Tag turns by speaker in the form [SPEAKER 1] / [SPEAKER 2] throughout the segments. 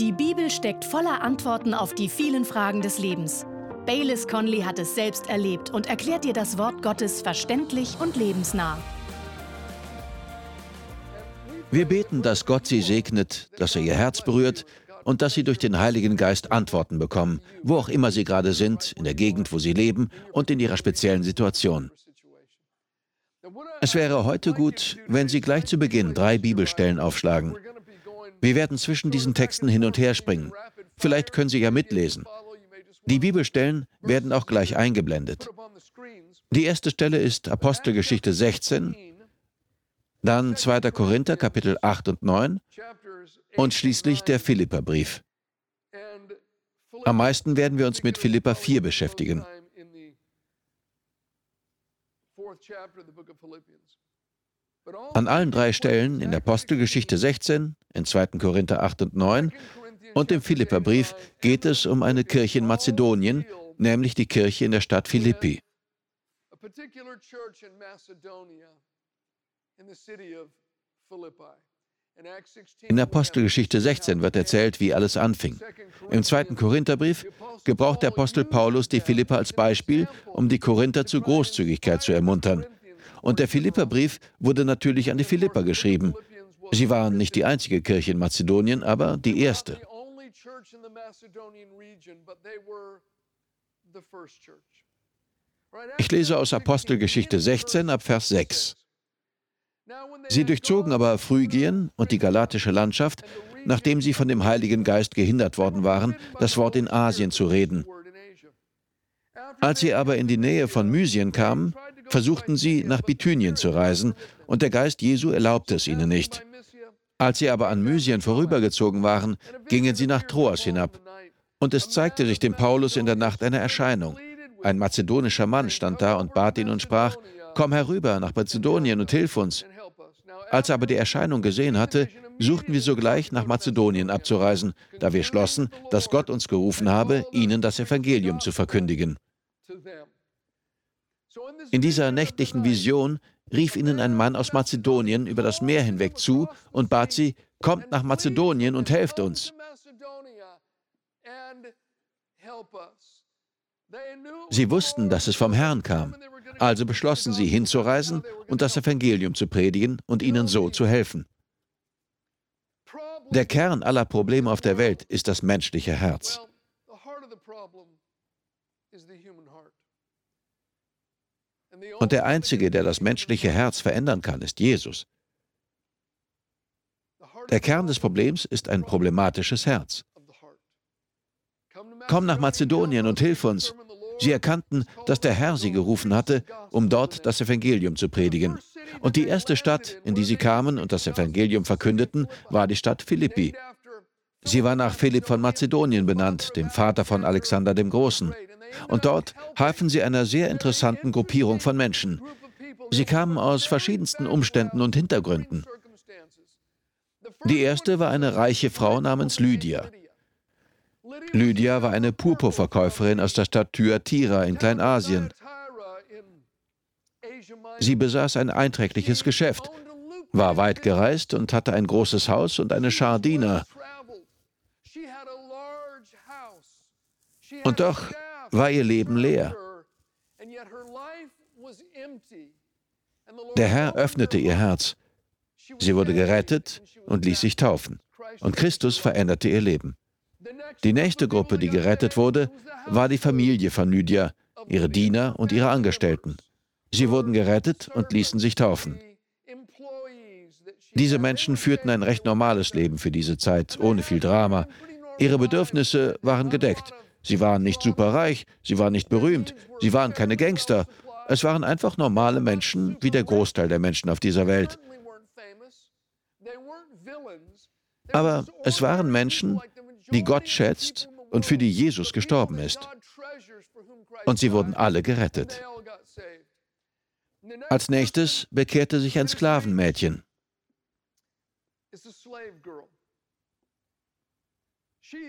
[SPEAKER 1] Die Bibel steckt voller Antworten auf die vielen Fragen des Lebens. Baylis Conley hat es selbst erlebt und erklärt dir das Wort Gottes verständlich und lebensnah.
[SPEAKER 2] Wir beten, dass Gott sie segnet, dass er ihr Herz berührt und dass sie durch den Heiligen Geist Antworten bekommen, wo auch immer sie gerade sind, in der Gegend, wo sie leben und in ihrer speziellen Situation. Es wäre heute gut, wenn Sie gleich zu Beginn drei Bibelstellen aufschlagen. Wir werden zwischen diesen Texten hin und her springen. Vielleicht können Sie ja mitlesen. Die Bibelstellen werden auch gleich eingeblendet. Die erste Stelle ist Apostelgeschichte 16, dann 2. Korinther Kapitel 8 und 9 und schließlich der Philipperbrief. Am meisten werden wir uns mit Philippa 4 beschäftigen. An allen drei Stellen in Apostelgeschichte 16, in 2. Korinther 8 und 9 und im Philipperbrief geht es um eine Kirche in Mazedonien, nämlich die Kirche in der Stadt Philippi. In Apostelgeschichte 16 wird erzählt, wie alles anfing. Im zweiten Korintherbrief gebraucht der Apostel Paulus die Philipper als Beispiel, um die Korinther zu Großzügigkeit zu ermuntern. Und der Philipperbrief wurde natürlich an die Philipper geschrieben. Sie waren nicht die einzige Kirche in Mazedonien, aber die erste. Ich lese aus Apostelgeschichte 16 ab Vers 6. Sie durchzogen aber Phrygien und die galatische Landschaft, nachdem sie von dem Heiligen Geist gehindert worden waren, das Wort in Asien zu reden. Als sie aber in die Nähe von Mysien kamen, versuchten sie, nach Bithynien zu reisen, und der Geist Jesu erlaubte es ihnen nicht. Als sie aber an Mysien vorübergezogen waren, gingen sie nach Troas hinab. Und es zeigte sich dem Paulus in der Nacht eine Erscheinung. Ein mazedonischer Mann stand da und bat ihn und sprach, Komm herüber nach Mazedonien und hilf uns. Als er aber die Erscheinung gesehen hatte, suchten wir sogleich nach Mazedonien abzureisen, da wir schlossen, dass Gott uns gerufen habe, ihnen das Evangelium zu verkündigen. In dieser nächtlichen Vision rief ihnen ein Mann aus Mazedonien über das Meer hinweg zu und bat sie, kommt nach Mazedonien und helft uns. Sie wussten, dass es vom Herrn kam, also beschlossen sie hinzureisen und das Evangelium zu predigen und ihnen so zu helfen. Der Kern aller Probleme auf der Welt ist das menschliche Herz. Und der Einzige, der das menschliche Herz verändern kann, ist Jesus. Der Kern des Problems ist ein problematisches Herz. Komm nach Mazedonien und hilf uns. Sie erkannten, dass der Herr sie gerufen hatte, um dort das Evangelium zu predigen. Und die erste Stadt, in die sie kamen und das Evangelium verkündeten, war die Stadt Philippi. Sie war nach Philipp von Mazedonien benannt, dem Vater von Alexander dem Großen. Und dort halfen sie einer sehr interessanten Gruppierung von Menschen. Sie kamen aus verschiedensten Umständen und Hintergründen. Die erste war eine reiche Frau namens Lydia. Lydia war eine Purpurverkäuferin aus der Stadt Thyatira in Kleinasien. Sie besaß ein einträgliches Geschäft, war weit gereist und hatte ein großes Haus und eine Schar Diener. Und doch war ihr Leben leer. Der Herr öffnete ihr Herz. Sie wurde gerettet und ließ sich taufen. Und Christus veränderte ihr Leben. Die nächste Gruppe, die gerettet wurde, war die Familie von Lydia, ihre Diener und ihre Angestellten. Sie wurden gerettet und ließen sich taufen. Diese Menschen führten ein recht normales Leben für diese Zeit, ohne viel Drama. Ihre Bedürfnisse waren gedeckt. Sie waren nicht superreich, sie waren nicht berühmt, sie waren keine Gangster. Es waren einfach normale Menschen, wie der Großteil der Menschen auf dieser Welt. Aber es waren Menschen, die Gott schätzt und für die Jesus gestorben ist. Und sie wurden alle gerettet. Als nächstes bekehrte sich ein Sklavenmädchen.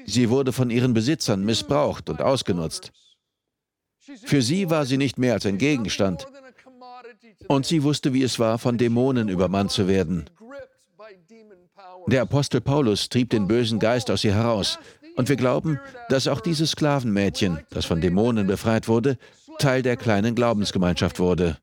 [SPEAKER 2] Sie wurde von ihren Besitzern missbraucht und ausgenutzt. Für sie war sie nicht mehr als ein Gegenstand. Und sie wusste, wie es war, von Dämonen übermannt zu werden. Der Apostel Paulus trieb den bösen Geist aus ihr heraus. Und wir glauben, dass auch dieses Sklavenmädchen, das von Dämonen befreit wurde, Teil der kleinen Glaubensgemeinschaft wurde.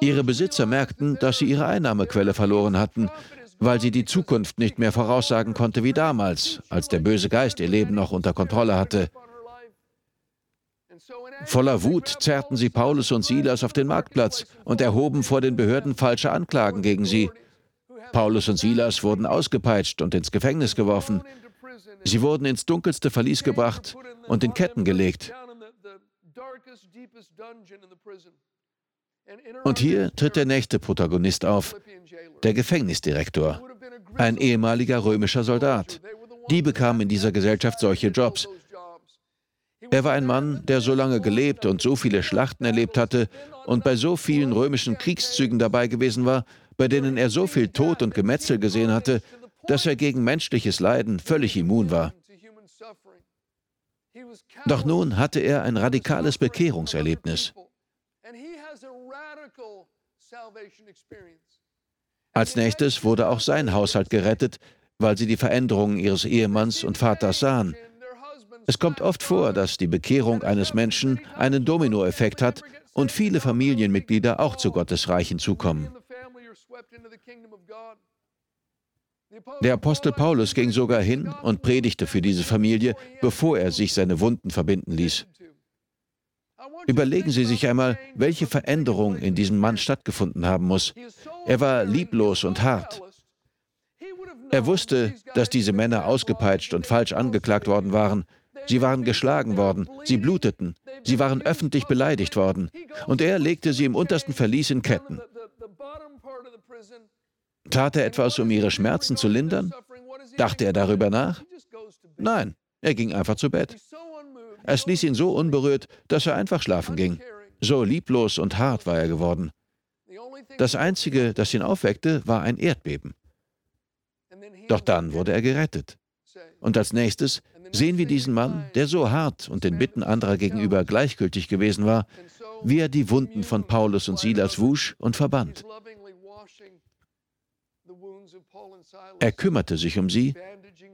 [SPEAKER 2] Ihre Besitzer merkten, dass sie ihre Einnahmequelle verloren hatten, weil sie die Zukunft nicht mehr voraussagen konnte wie damals, als der böse Geist ihr Leben noch unter Kontrolle hatte. Voller Wut zerrten sie Paulus und Silas auf den Marktplatz und erhoben vor den Behörden falsche Anklagen gegen sie. Paulus und Silas wurden ausgepeitscht und ins Gefängnis geworfen. Sie wurden ins dunkelste Verlies gebracht und in Ketten gelegt. Und hier tritt der nächste Protagonist auf, der Gefängnisdirektor, ein ehemaliger römischer Soldat. Die bekamen in dieser Gesellschaft solche Jobs. Er war ein Mann, der so lange gelebt und so viele Schlachten erlebt hatte und bei so vielen römischen Kriegszügen dabei gewesen war, bei denen er so viel Tod und Gemetzel gesehen hatte, dass er gegen menschliches Leiden völlig immun war. Doch nun hatte er ein radikales Bekehrungserlebnis. Als nächstes wurde auch sein Haushalt gerettet, weil sie die Veränderungen ihres Ehemanns und Vaters sahen. Es kommt oft vor, dass die Bekehrung eines Menschen einen Dominoeffekt hat und viele Familienmitglieder auch zu Gottes Reich hinzukommen. Der Apostel Paulus ging sogar hin und predigte für diese Familie, bevor er sich seine Wunden verbinden ließ. Überlegen Sie sich einmal, welche Veränderung in diesem Mann stattgefunden haben muss. Er war lieblos und hart. Er wusste, dass diese Männer ausgepeitscht und falsch angeklagt worden waren. Sie waren geschlagen worden, sie bluteten, sie waren öffentlich beleidigt worden. Und er legte sie im untersten Verlies in Ketten. Tat er etwas, um ihre Schmerzen zu lindern? Dachte er darüber nach? Nein, er ging einfach zu Bett. Es ließ ihn so unberührt, dass er einfach schlafen ging. So lieblos und hart war er geworden. Das Einzige, das ihn aufweckte, war ein Erdbeben. Doch dann wurde er gerettet. Und als nächstes sehen wir diesen Mann, der so hart und den Bitten anderer gegenüber gleichgültig gewesen war, wie er die Wunden von Paulus und Silas wusch und verband. Er kümmerte sich um sie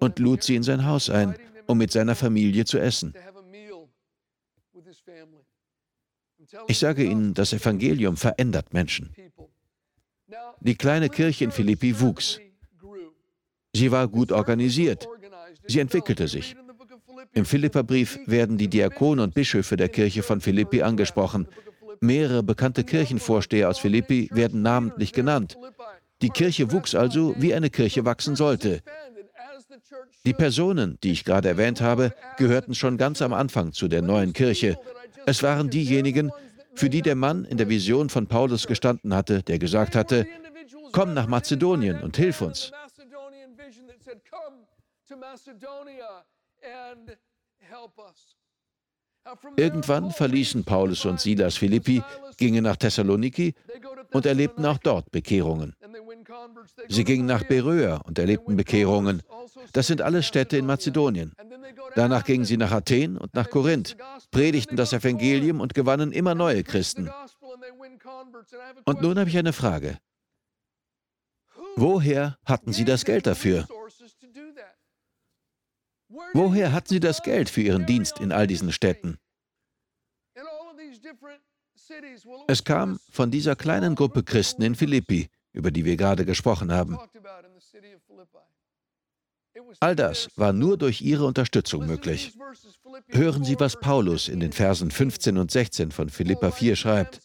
[SPEAKER 2] und lud sie in sein Haus ein, um mit seiner Familie zu essen. Ich sage Ihnen, das Evangelium verändert Menschen. Die kleine Kirche in Philippi wuchs. Sie war gut organisiert. Sie entwickelte sich. Im Philipperbrief werden die Diakone und Bischöfe der Kirche von Philippi angesprochen. Mehrere bekannte Kirchenvorsteher aus Philippi werden namentlich genannt. Die Kirche wuchs also, wie eine Kirche wachsen sollte. Die Personen, die ich gerade erwähnt habe, gehörten schon ganz am Anfang zu der neuen Kirche. Es waren diejenigen, für die der Mann in der Vision von Paulus gestanden hatte, der gesagt hatte, komm nach Mazedonien und hilf uns. Irgendwann verließen Paulus und Silas Philippi, gingen nach Thessaloniki und erlebten auch dort Bekehrungen. Sie gingen nach Beröa und erlebten Bekehrungen. Das sind alles Städte in Mazedonien. Danach gingen sie nach Athen und nach Korinth, predigten das Evangelium und gewannen immer neue Christen. Und nun habe ich eine Frage. Woher hatten sie das Geld dafür? Woher hatten sie das Geld für ihren Dienst in all diesen Städten? Es kam von dieser kleinen Gruppe Christen in Philippi, über die wir gerade gesprochen haben. All das war nur durch ihre Unterstützung möglich. Hören Sie, was Paulus in den Versen 15 und 16 von Philippa 4 schreibt.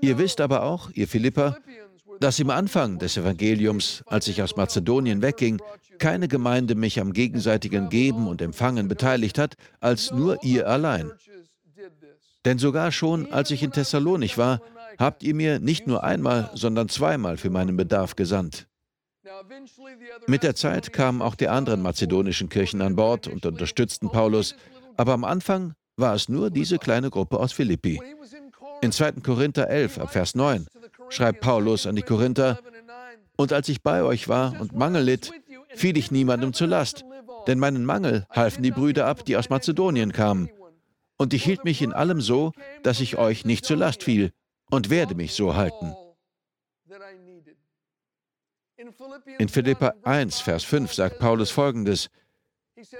[SPEAKER 2] Ihr wisst aber auch, ihr Philipper, dass im Anfang des Evangeliums, als ich aus Mazedonien wegging, keine Gemeinde mich am gegenseitigen Geben und Empfangen beteiligt hat, als nur ihr allein. Denn sogar schon, als ich in Thessalonik war, habt ihr mir nicht nur einmal, sondern zweimal für meinen Bedarf gesandt. Mit der Zeit kamen auch die anderen mazedonischen Kirchen an Bord und unterstützten Paulus, aber am Anfang war es nur diese kleine Gruppe aus Philippi. In 2. Korinther 11, ab Vers 9, schreibt Paulus an die Korinther, und als ich bei euch war und Mangel litt, fiel ich niemandem zur Last, denn meinen Mangel halfen die Brüder ab, die aus Mazedonien kamen. Und ich hielt mich in allem so, dass ich euch nicht zur Last fiel. und werde mich so halten. In Philippa 1, Vers 5 sagt Paulus folgendes,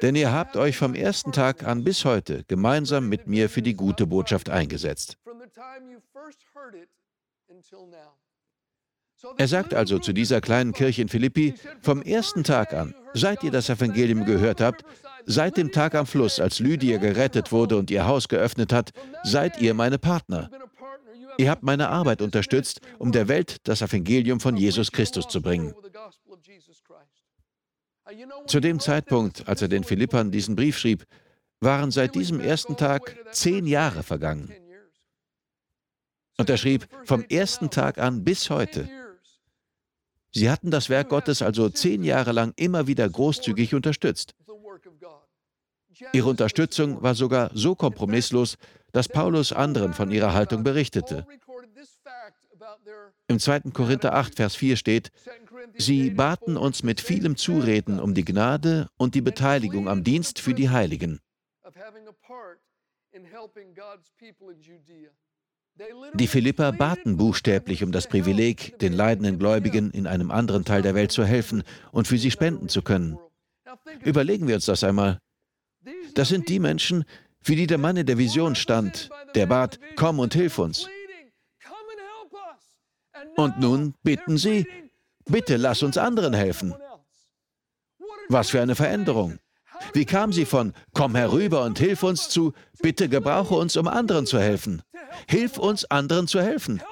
[SPEAKER 2] denn ihr habt euch vom ersten Tag an bis heute gemeinsam mit mir für die gute Botschaft eingesetzt. Er sagt also zu dieser kleinen Kirche in Philippi, vom ersten Tag an, seit ihr das Evangelium gehört habt, seit dem Tag am Fluss, als Lydia gerettet wurde und ihr Haus geöffnet hat, seid ihr meine Partner. Ihr habt meine Arbeit unterstützt, um der Welt das Evangelium von Jesus Christus zu bringen. Zu dem Zeitpunkt, als er den Philippern diesen Brief schrieb, waren seit diesem ersten Tag zehn Jahre vergangen. Und er schrieb, vom ersten Tag an bis heute. Sie hatten das Werk Gottes also zehn Jahre lang immer wieder großzügig unterstützt. Ihre Unterstützung war sogar so kompromisslos, dass Paulus anderen von ihrer Haltung berichtete. Im 2. Korinther 8, Vers 4 steht, Sie baten uns mit vielem Zureden um die Gnade und die Beteiligung am Dienst für die Heiligen. Die Philipper baten buchstäblich um das Privileg, den leidenden Gläubigen in einem anderen Teil der Welt zu helfen und für sie spenden zu können. Überlegen wir uns das einmal. Das sind die Menschen, für die der Mann in der Vision stand, der bat, komm und hilf uns. Und nun bitten sie, bitte lass uns anderen helfen. Was für eine Veränderung. Wie kam sie von komm herüber und hilf uns zu bitte gebrauche uns, um anderen zu helfen. Hilf uns, anderen zu helfen.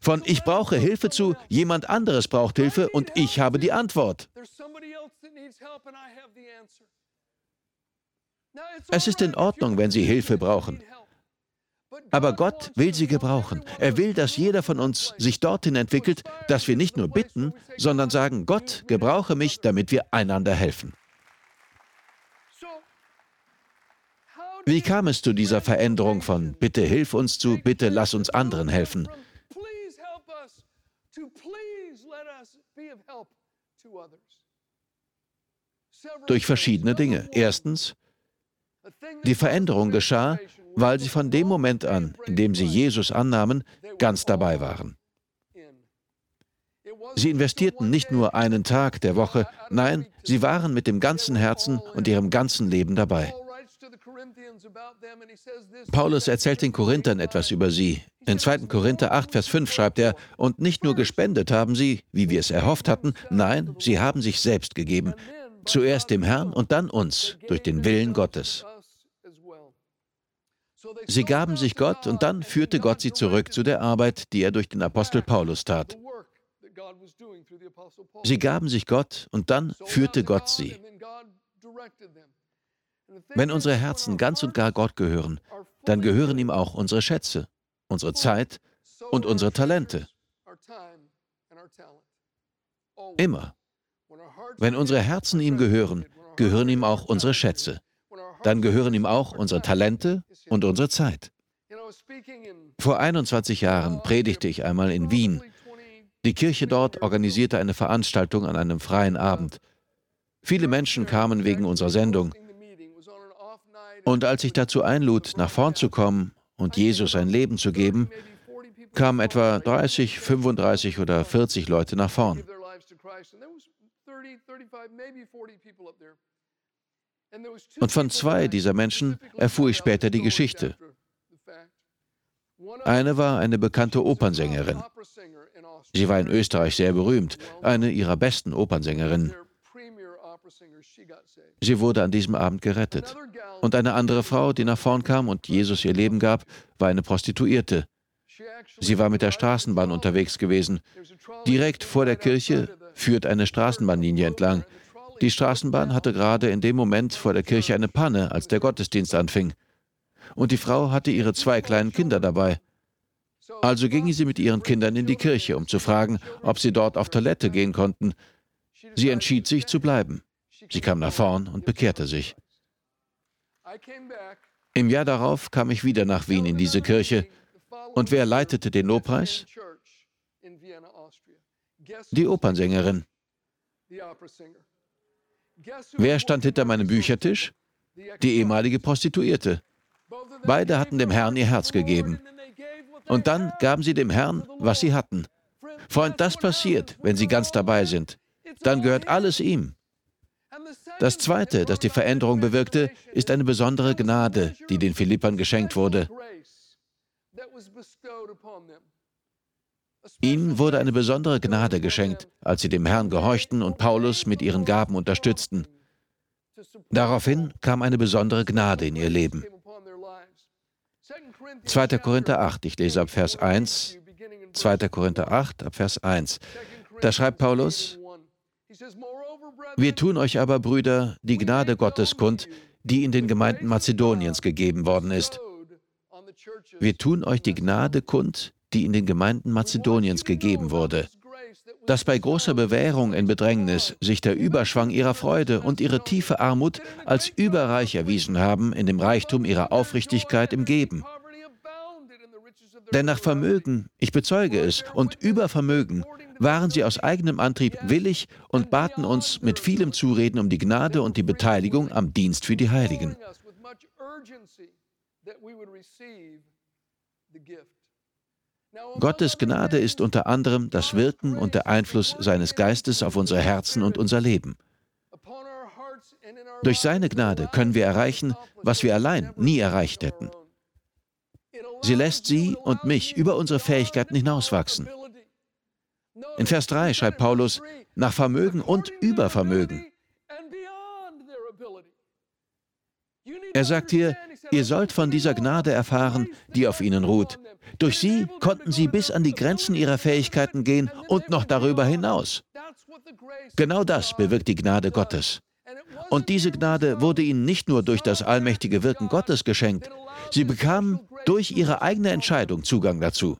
[SPEAKER 2] Von ich brauche Hilfe zu jemand anderes braucht Hilfe und ich habe die Antwort. Es ist in Ordnung, wenn Sie Hilfe brauchen. Aber Gott will sie gebrauchen. Er will, dass jeder von uns sich dorthin entwickelt, dass wir nicht nur bitten, sondern sagen, Gott, gebrauche mich, damit wir einander helfen. Wie kam es zu dieser Veränderung von Bitte hilf uns zu Bitte lass uns anderen helfen? Durch verschiedene Dinge. Erstens, die Veränderung geschah, weil sie von dem Moment an, in dem sie Jesus annahmen, ganz dabei waren. Sie investierten nicht nur einen Tag der Woche, nein, sie waren mit dem ganzen Herzen und ihrem ganzen Leben dabei. Paulus erzählt den Korinthern etwas über sie. In 2. Korinther 8, Vers 5 schreibt er, und nicht nur gespendet haben sie, wie wir es erhofft hatten, nein, sie haben sich selbst gegeben. Zuerst dem Herrn und dann uns, durch den Willen Gottes. Sie gaben sich Gott und dann führte Gott sie zurück zu der Arbeit, die er durch den Apostel Paulus tat. Sie gaben sich Gott und dann führte Gott sie. Wenn unsere Herzen ganz und gar Gott gehören, dann gehören ihm auch unsere Schätze, unsere Zeit und unsere Talente. Immer. Wenn unsere Herzen ihm gehören, gehören ihm auch unsere Schätze. Dann gehören ihm auch unsere Talente und unsere Zeit. Vor 21 Jahren predigte ich einmal in Wien. Die Kirche dort organisierte eine Veranstaltung an einem freien Abend. Viele Menschen kamen wegen unserer Sendung. Und als ich dazu einlud, nach vorn zu kommen und Jesus ein Leben zu geben, kamen etwa 30, 35 oder 40 Leute nach vorn. Und von zwei dieser Menschen erfuhr ich später die Geschichte. Eine war eine bekannte Opernsängerin. Sie war in Österreich sehr berühmt, eine ihrer besten Opernsängerinnen. Sie wurde an diesem Abend gerettet. Und eine andere Frau, die nach vorn kam und Jesus ihr Leben gab, war eine Prostituierte. Sie war mit der Straßenbahn unterwegs gewesen. Direkt vor der Kirche führt eine Straßenbahnlinie entlang. Die Straßenbahn hatte gerade in dem Moment vor der Kirche eine Panne, als der Gottesdienst anfing. Und die Frau hatte ihre zwei kleinen Kinder dabei. Also gingen sie mit ihren Kindern in die Kirche, um zu fragen, ob sie dort auf Toilette gehen konnten. Sie entschied sich zu bleiben. Sie kam nach vorn und bekehrte sich. Im Jahr darauf kam ich wieder nach Wien in diese Kirche. Und wer leitete den Lobpreis? Die Opernsängerin. Wer stand hinter meinem Büchertisch? Die ehemalige Prostituierte. Beide hatten dem Herrn ihr Herz gegeben. Und dann gaben sie dem Herrn, was sie hatten. Freund, das passiert, wenn sie ganz dabei sind. Dann gehört alles ihm. Das Zweite, das die Veränderung bewirkte, ist eine besondere Gnade, die den Philippern geschenkt wurde. Ihnen wurde eine besondere Gnade geschenkt, als sie dem Herrn gehorchten und Paulus mit ihren Gaben unterstützten. Daraufhin kam eine besondere Gnade in ihr Leben. 2. Korinther 8, ich lese ab Vers 1, 2. Korinther 8, ab Vers 1. Da schreibt Paulus, wir tun euch aber, Brüder, die Gnade Gottes kund, die in den Gemeinden Mazedoniens gegeben worden ist. Wir tun euch die Gnade kund, die in den Gemeinden Mazedoniens gegeben wurde, dass bei großer Bewährung in Bedrängnis sich der Überschwang ihrer Freude und ihre tiefe Armut als überreich erwiesen haben in dem Reichtum ihrer Aufrichtigkeit im Geben. Denn nach Vermögen, ich bezeuge es, und über Vermögen waren sie aus eigenem Antrieb willig und baten uns mit vielem Zureden um die Gnade und die Beteiligung am Dienst für die Heiligen. Gottes Gnade ist unter anderem das Wirken und der Einfluss seines Geistes auf unsere Herzen und unser Leben. Durch seine Gnade können wir erreichen, was wir allein nie erreicht hätten. Sie lässt sie und mich über unsere Fähigkeiten hinauswachsen. In Vers 3 schreibt Paulus, nach Vermögen und Übervermögen. Er sagt hier, ihr sollt von dieser Gnade erfahren, die auf ihnen ruht. Durch sie konnten sie bis an die Grenzen ihrer Fähigkeiten gehen und noch darüber hinaus. Genau das bewirkt die Gnade Gottes. Und diese Gnade wurde ihnen nicht nur durch das allmächtige Wirken Gottes geschenkt, sie bekamen durch ihre eigene Entscheidung Zugang dazu.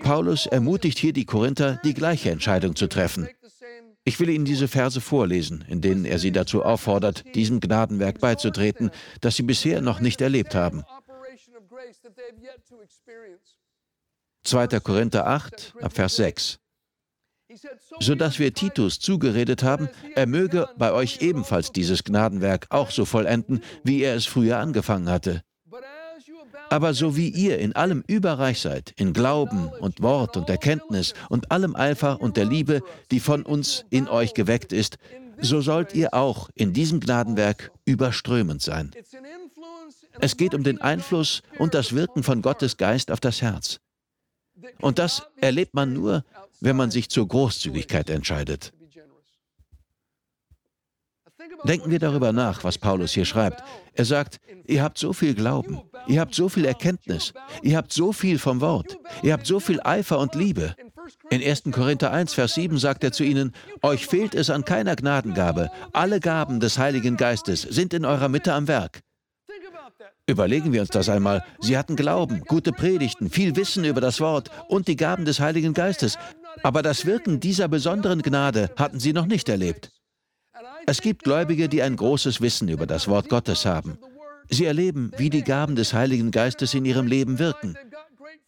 [SPEAKER 2] Paulus ermutigt hier die Korinther, die gleiche Entscheidung zu treffen. Ich will Ihnen diese Verse vorlesen, in denen er sie dazu auffordert, diesem Gnadenwerk beizutreten, das sie bisher noch nicht erlebt haben. 2. Korinther 8, Vers 6. So dass wir Titus zugeredet haben, er möge bei euch ebenfalls dieses Gnadenwerk auch so vollenden, wie er es früher angefangen hatte. Aber so wie ihr in allem überreich seid, in Glauben und Wort und Erkenntnis und allem Eifer und der Liebe, die von uns in euch geweckt ist, so sollt ihr auch in diesem Gnadenwerk überströmend sein. Es geht um den Einfluss und das Wirken von Gottes Geist auf das Herz. Und das erlebt man nur, wenn man sich zur Großzügigkeit entscheidet. Denken wir darüber nach, was Paulus hier schreibt. Er sagt, ihr habt so viel Glauben, ihr habt so viel Erkenntnis, ihr habt so viel vom Wort, ihr habt so viel Eifer und Liebe. In 1. Korinther 1, Vers 7 sagt er zu ihnen, euch fehlt es an keiner Gnadengabe, alle Gaben des Heiligen Geistes sind in eurer Mitte am Werk. Überlegen wir uns das einmal. Sie hatten Glauben, gute Predigten, viel Wissen über das Wort und die Gaben des Heiligen Geistes. Aber das Wirken dieser besonderen Gnade hatten sie noch nicht erlebt. Es gibt Gläubige, die ein großes Wissen über das Wort Gottes haben. Sie erleben, wie die Gaben des Heiligen Geistes in ihrem Leben wirken.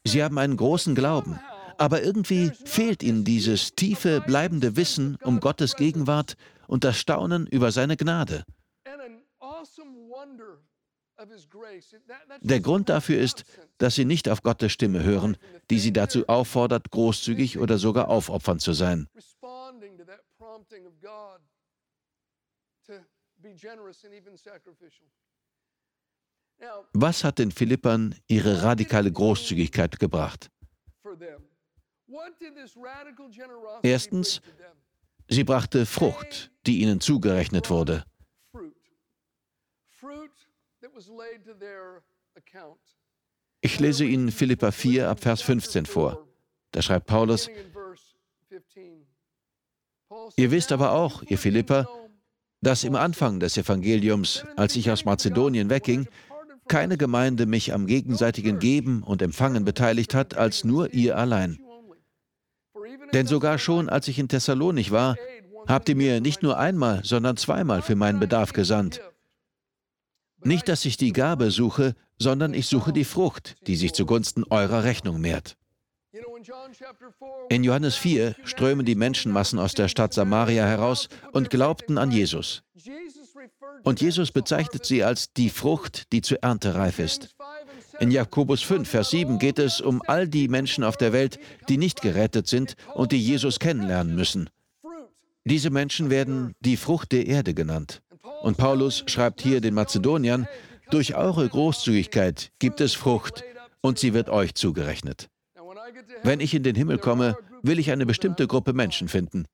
[SPEAKER 2] Sie haben einen großen Glauben, aber irgendwie fehlt ihnen dieses tiefe, bleibende Wissen um Gottes Gegenwart und das Staunen über seine Gnade. Der Grund dafür ist, dass sie nicht auf Gottes Stimme hören, die sie dazu auffordert, großzügig oder sogar aufopfernd zu sein. Was hat den Philippern ihre radikale Großzügigkeit gebracht? Erstens, sie brachte Frucht, die ihnen zugerechnet wurde. Ich lese Ihnen Philippa 4 ab Vers 15 vor. Da schreibt Paulus, Ihr wisst aber auch, ihr Philipper, dass im Anfang des Evangeliums, als ich aus Mazedonien wegging, keine Gemeinde mich am gegenseitigen Geben und Empfangen beteiligt hat, als nur ihr allein. Denn sogar schon, als ich in Thessalonik war, habt ihr mir nicht nur einmal, sondern zweimal für meinen Bedarf gesandt. Nicht, dass ich die Gabe suche, sondern ich suche die Frucht, die sich zugunsten eurer Rechnung mehrt. In Johannes 4 strömen die Menschenmassen aus der Stadt Samaria heraus und glaubten an Jesus. Und Jesus bezeichnet sie als die Frucht, die zur Ernte reif ist. In Jakobus 5, Vers 7 geht es um all die Menschen auf der Welt, die nicht gerettet sind und die Jesus kennenlernen müssen. Diese Menschen werden die Frucht der Erde genannt. Und Paulus schreibt hier den Mazedoniern, durch eure Großzügigkeit gibt es Frucht und sie wird euch zugerechnet. Wenn ich in den Himmel komme, will ich eine bestimmte Gruppe Menschen finden.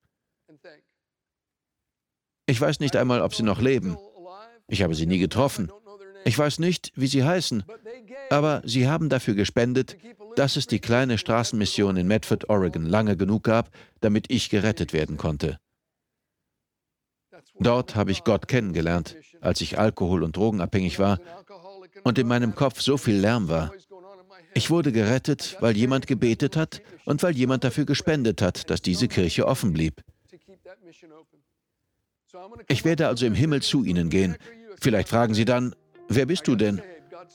[SPEAKER 2] Ich weiß nicht einmal, ob sie noch leben. Ich habe sie nie getroffen. Ich weiß nicht, wie sie heißen, aber sie haben dafür gespendet, dass es die kleine Straßenmission in Medford, Oregon lange genug gab, damit ich gerettet werden konnte. Dort habe ich Gott kennengelernt, als ich alkohol- und drogenabhängig war und in meinem Kopf so viel Lärm war. Ich wurde gerettet, weil jemand gebetet hat und weil jemand dafür gespendet hat, dass diese Kirche offen blieb. Ich werde also im Himmel zu Ihnen gehen. Vielleicht fragen Sie dann, wer bist du denn?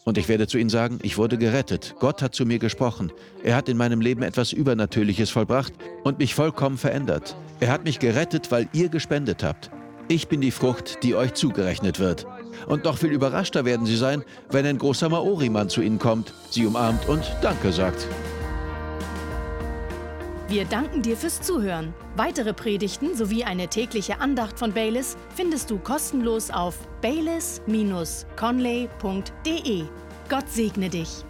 [SPEAKER 2] Und ich werde zu Ihnen sagen, ich wurde gerettet. Gott hat zu mir gesprochen. Er hat in meinem Leben etwas Übernatürliches vollbracht und mich vollkommen verändert. Er hat mich gerettet, weil ihr gespendet habt. Ich bin die Frucht, die euch zugerechnet wird. Und noch viel überraschter werden Sie sein, wenn ein großer Maori-Mann zu Ihnen kommt, Sie umarmt und Danke sagt.
[SPEAKER 1] Wir danken dir fürs Zuhören. Weitere Predigten sowie eine tägliche Andacht von Baylis findest du kostenlos auf baylis-conley.de. Gott segne dich.